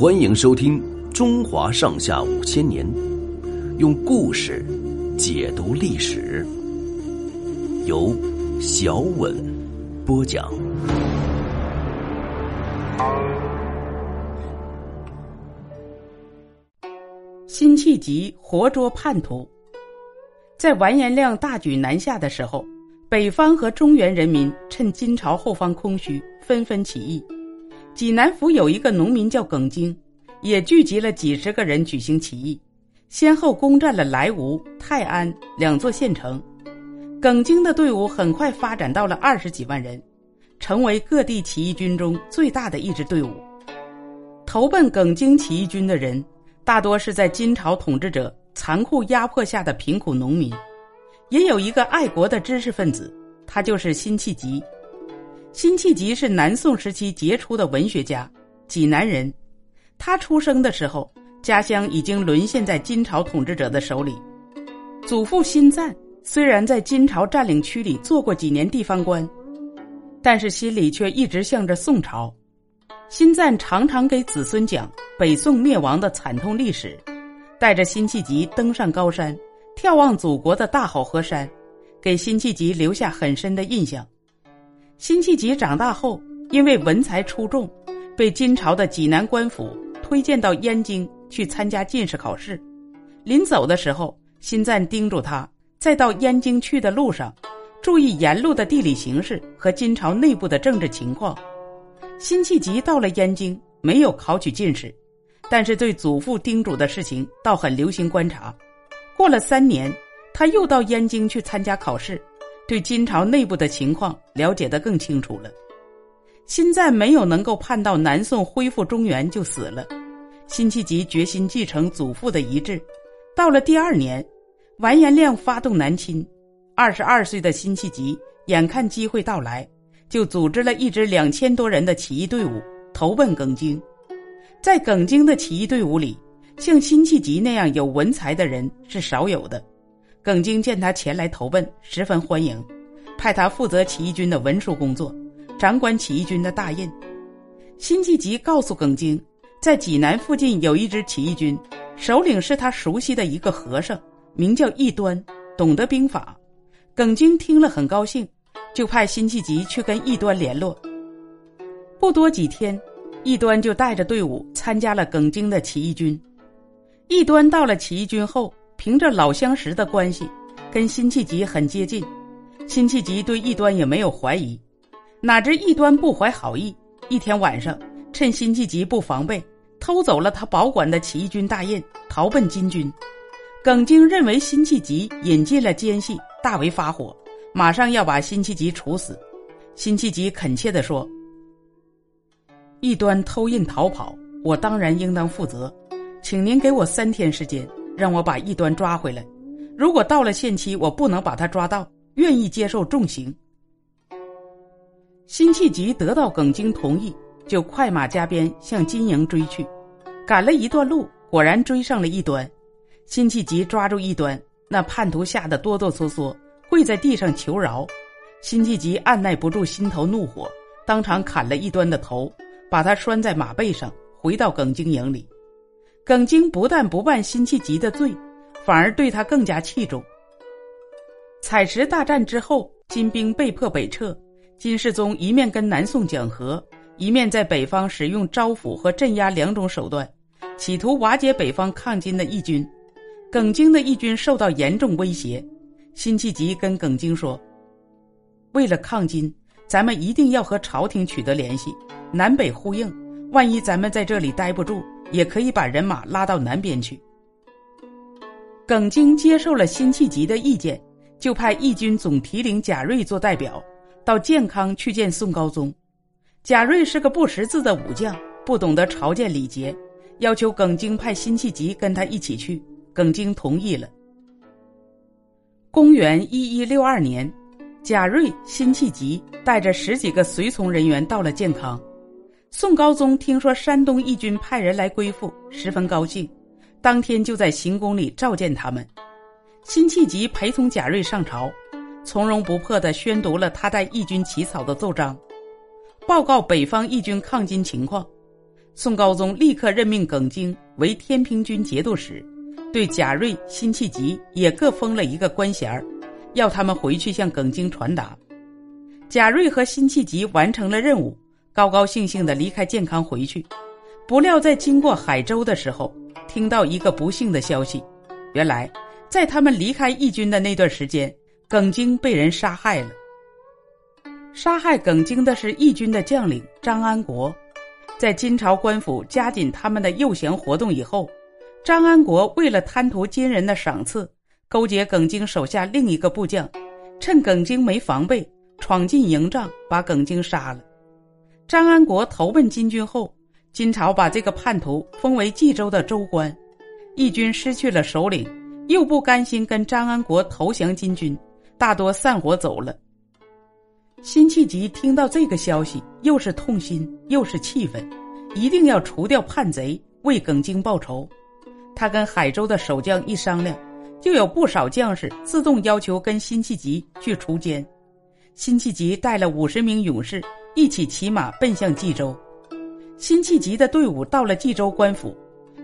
欢迎收听《中华上下五千年》，用故事解读历史，由小稳播讲。辛弃疾活捉叛徒，在完颜亮大举南下的时候，北方和中原人民趁金朝后方空虚，纷纷起义。济南府有一个农民叫耿京，也聚集了几十个人举行起义，先后攻占了莱芜、泰安两座县城。耿京的队伍很快发展到了二十几万人，成为各地起义军中最大的一支队伍。投奔耿京起义军的人，大多是在金朝统治者残酷压迫下的贫苦农民，也有一个爱国的知识分子，他就是辛弃疾。辛弃疾是南宋时期杰出的文学家，济南人。他出生的时候，家乡已经沦陷在金朝统治者的手里。祖父辛赞虽然在金朝占领区里做过几年地方官，但是心里却一直向着宋朝。辛赞常常给子孙讲北宋灭亡的惨痛历史，带着辛弃疾登上高山，眺望祖国的大好河山，给辛弃疾留下很深的印象。辛弃疾长大后，因为文才出众，被金朝的济南官府推荐到燕京去参加进士考试。临走的时候，辛赞叮嘱他，在到燕京去的路上，注意沿路的地理形势和金朝内部的政治情况。辛弃疾到了燕京，没有考取进士，但是对祖父叮嘱的事情倒很留心观察。过了三年，他又到燕京去参加考试。对金朝内部的情况了解得更清楚了。辛赞没有能够盼到南宋恢复中原就死了，辛弃疾决心继承祖父的遗志。到了第二年，完颜亮发动南侵，二十二岁的辛弃疾眼看机会到来，就组织了一支两千多人的起义队伍投奔耿京。在耿京的起义队伍里，像辛弃疾那样有文才的人是少有的。耿京见他前来投奔，十分欢迎，派他负责起义军的文书工作，掌管起义军的大印。辛弃疾告诉耿京，在济南附近有一支起义军，首领是他熟悉的一个和尚，名叫异端，懂得兵法。耿京听了很高兴，就派辛弃疾去跟异端联络。不多几天，异端就带着队伍参加了耿京的起义军。异端到了起义军后。凭着老相识的关系，跟辛弃疾很接近，辛弃疾对异端也没有怀疑。哪知异端不怀好意，一天晚上趁辛弃疾不防备，偷走了他保管的起义军大印，逃奔金军。耿京认为辛弃疾引进了奸细，大为发火，马上要把辛弃疾处死。辛弃疾恳切地说：“异端偷印逃跑，我当然应当负责，请您给我三天时间。”让我把异端抓回来，如果到了限期我不能把他抓到，愿意接受重刑。辛弃疾得到耿京同意，就快马加鞭向金营追去，赶了一段路，果然追上了异端。辛弃疾抓住异端，那叛徒吓得哆哆嗦嗦，跪在地上求饶。辛弃疾按耐不住心头怒火，当场砍了异端的头，把他拴在马背上，回到耿京营里。耿京不但不办辛弃疾的罪，反而对他更加器重。采石大战之后，金兵被迫北撤，金世宗一面跟南宋讲和，一面在北方使用招抚和镇压两种手段，企图瓦解北方抗金的义军。耿京的义军受到严重威胁，辛弃疾跟耿京说：“为了抗金，咱们一定要和朝廷取得联系，南北呼应。万一咱们在这里待不住。”也可以把人马拉到南边去。耿京接受了辛弃疾的意见，就派义军总提领贾瑞做代表，到建康去见宋高宗。贾瑞是个不识字的武将，不懂得朝见礼节，要求耿京派辛弃疾跟他一起去。耿京同意了。公元一一六二年，贾瑞、辛弃疾带着十几个随从人员到了建康。宋高宗听说山东义军派人来归附，十分高兴，当天就在行宫里召见他们。辛弃疾陪同贾瑞上朝，从容不迫地宣读了他带义军起草的奏章，报告北方义军抗金情况。宋高宗立刻任命耿京为天平军节度使，对贾瑞、辛弃疾也各封了一个官衔儿要他们回去向耿京传达。贾瑞和辛弃疾完成了任务，高高兴兴地离开建康回去。不料在经过海州的时候，听到一个不幸的消息：原来在他们离开义军的那段时间，耿京被人杀害了。杀害耿京的是义军的将领张安国。在金朝官府加紧他们的诱降活动以后，张安国为了贪图金人的赏赐，勾结耿京手下另一个部将，趁耿京没防备，闯进营帐，把耿京杀了。张安国投奔金军后，金朝把这个叛徒封为冀州的州官，义军失去了首领，又不甘心跟张安国投降金军，大多散伙走了。辛弃疾听到这个消息，又是痛心又是气愤，一定要除掉叛贼，为耿京报仇。他跟海州的守将一商量，就有不少将士自动要求跟辛弃疾去除奸。辛弃疾带了五十名勇士一起骑马奔向冀州。辛弃疾的队伍到了冀州官府，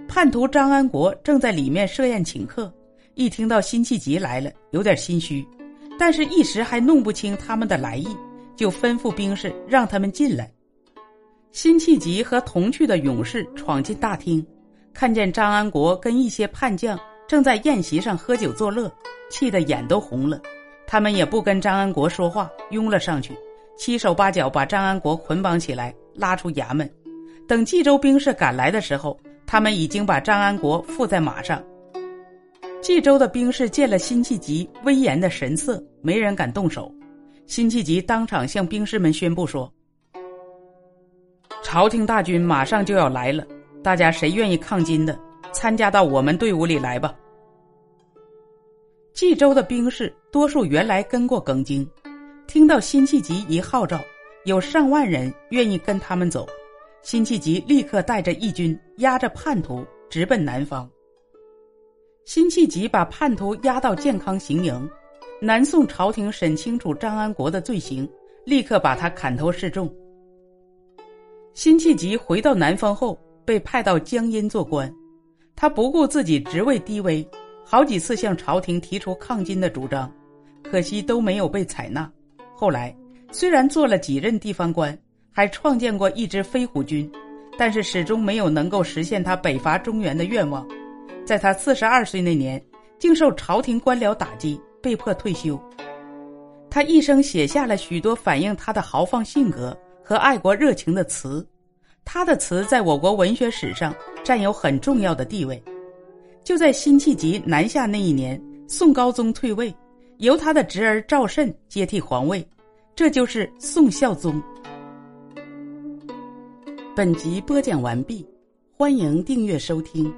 叛徒张安国正在里面设宴请客，一听到辛弃疾来了，有点心虚，但是一时还弄不清他们的来意。就吩咐兵士让他们进来。辛弃疾和同去的勇士闯进大厅，看见张安国跟一些叛将正在宴席上喝酒作乐，气得眼都红了。他们也不跟张安国说话，拥了上去，七手八脚把张安国捆绑起来，拉出衙门。等冀州兵士赶来的时候，他们已经把张安国缚在马上。冀州的兵士见了辛弃疾威严的神色，没人敢动手。辛弃疾当场向兵士们宣布说：“朝廷大军马上就要来了，大家谁愿意抗金的，参加到我们队伍里来吧。”冀州的兵士多数原来跟过耿京，听到辛弃疾一号召，有上万人愿意跟他们走。辛弃疾立刻带着义军押着叛徒直奔南方。辛弃疾把叛徒押到健康行营。南宋朝廷审清楚张安国的罪行，立刻把他砍头示众。辛弃疾回到南方后，被派到江阴做官。他不顾自己职位低微，好几次向朝廷提出抗金的主张，可惜都没有被采纳。后来虽然做了几任地方官，还创建过一支飞虎军，但是始终没有能够实现他北伐中原的愿望。在他四十二岁那年，竟受朝廷官僚打击。被迫退休，他一生写下了许多反映他的豪放性格和爱国热情的词，他的词在我国文学史上占有很重要的地位。就在辛弃疾南下那一年，宋高宗退位，由他的侄儿赵慎接替皇位，这就是宋孝宗。本集播讲完毕，欢迎订阅收听。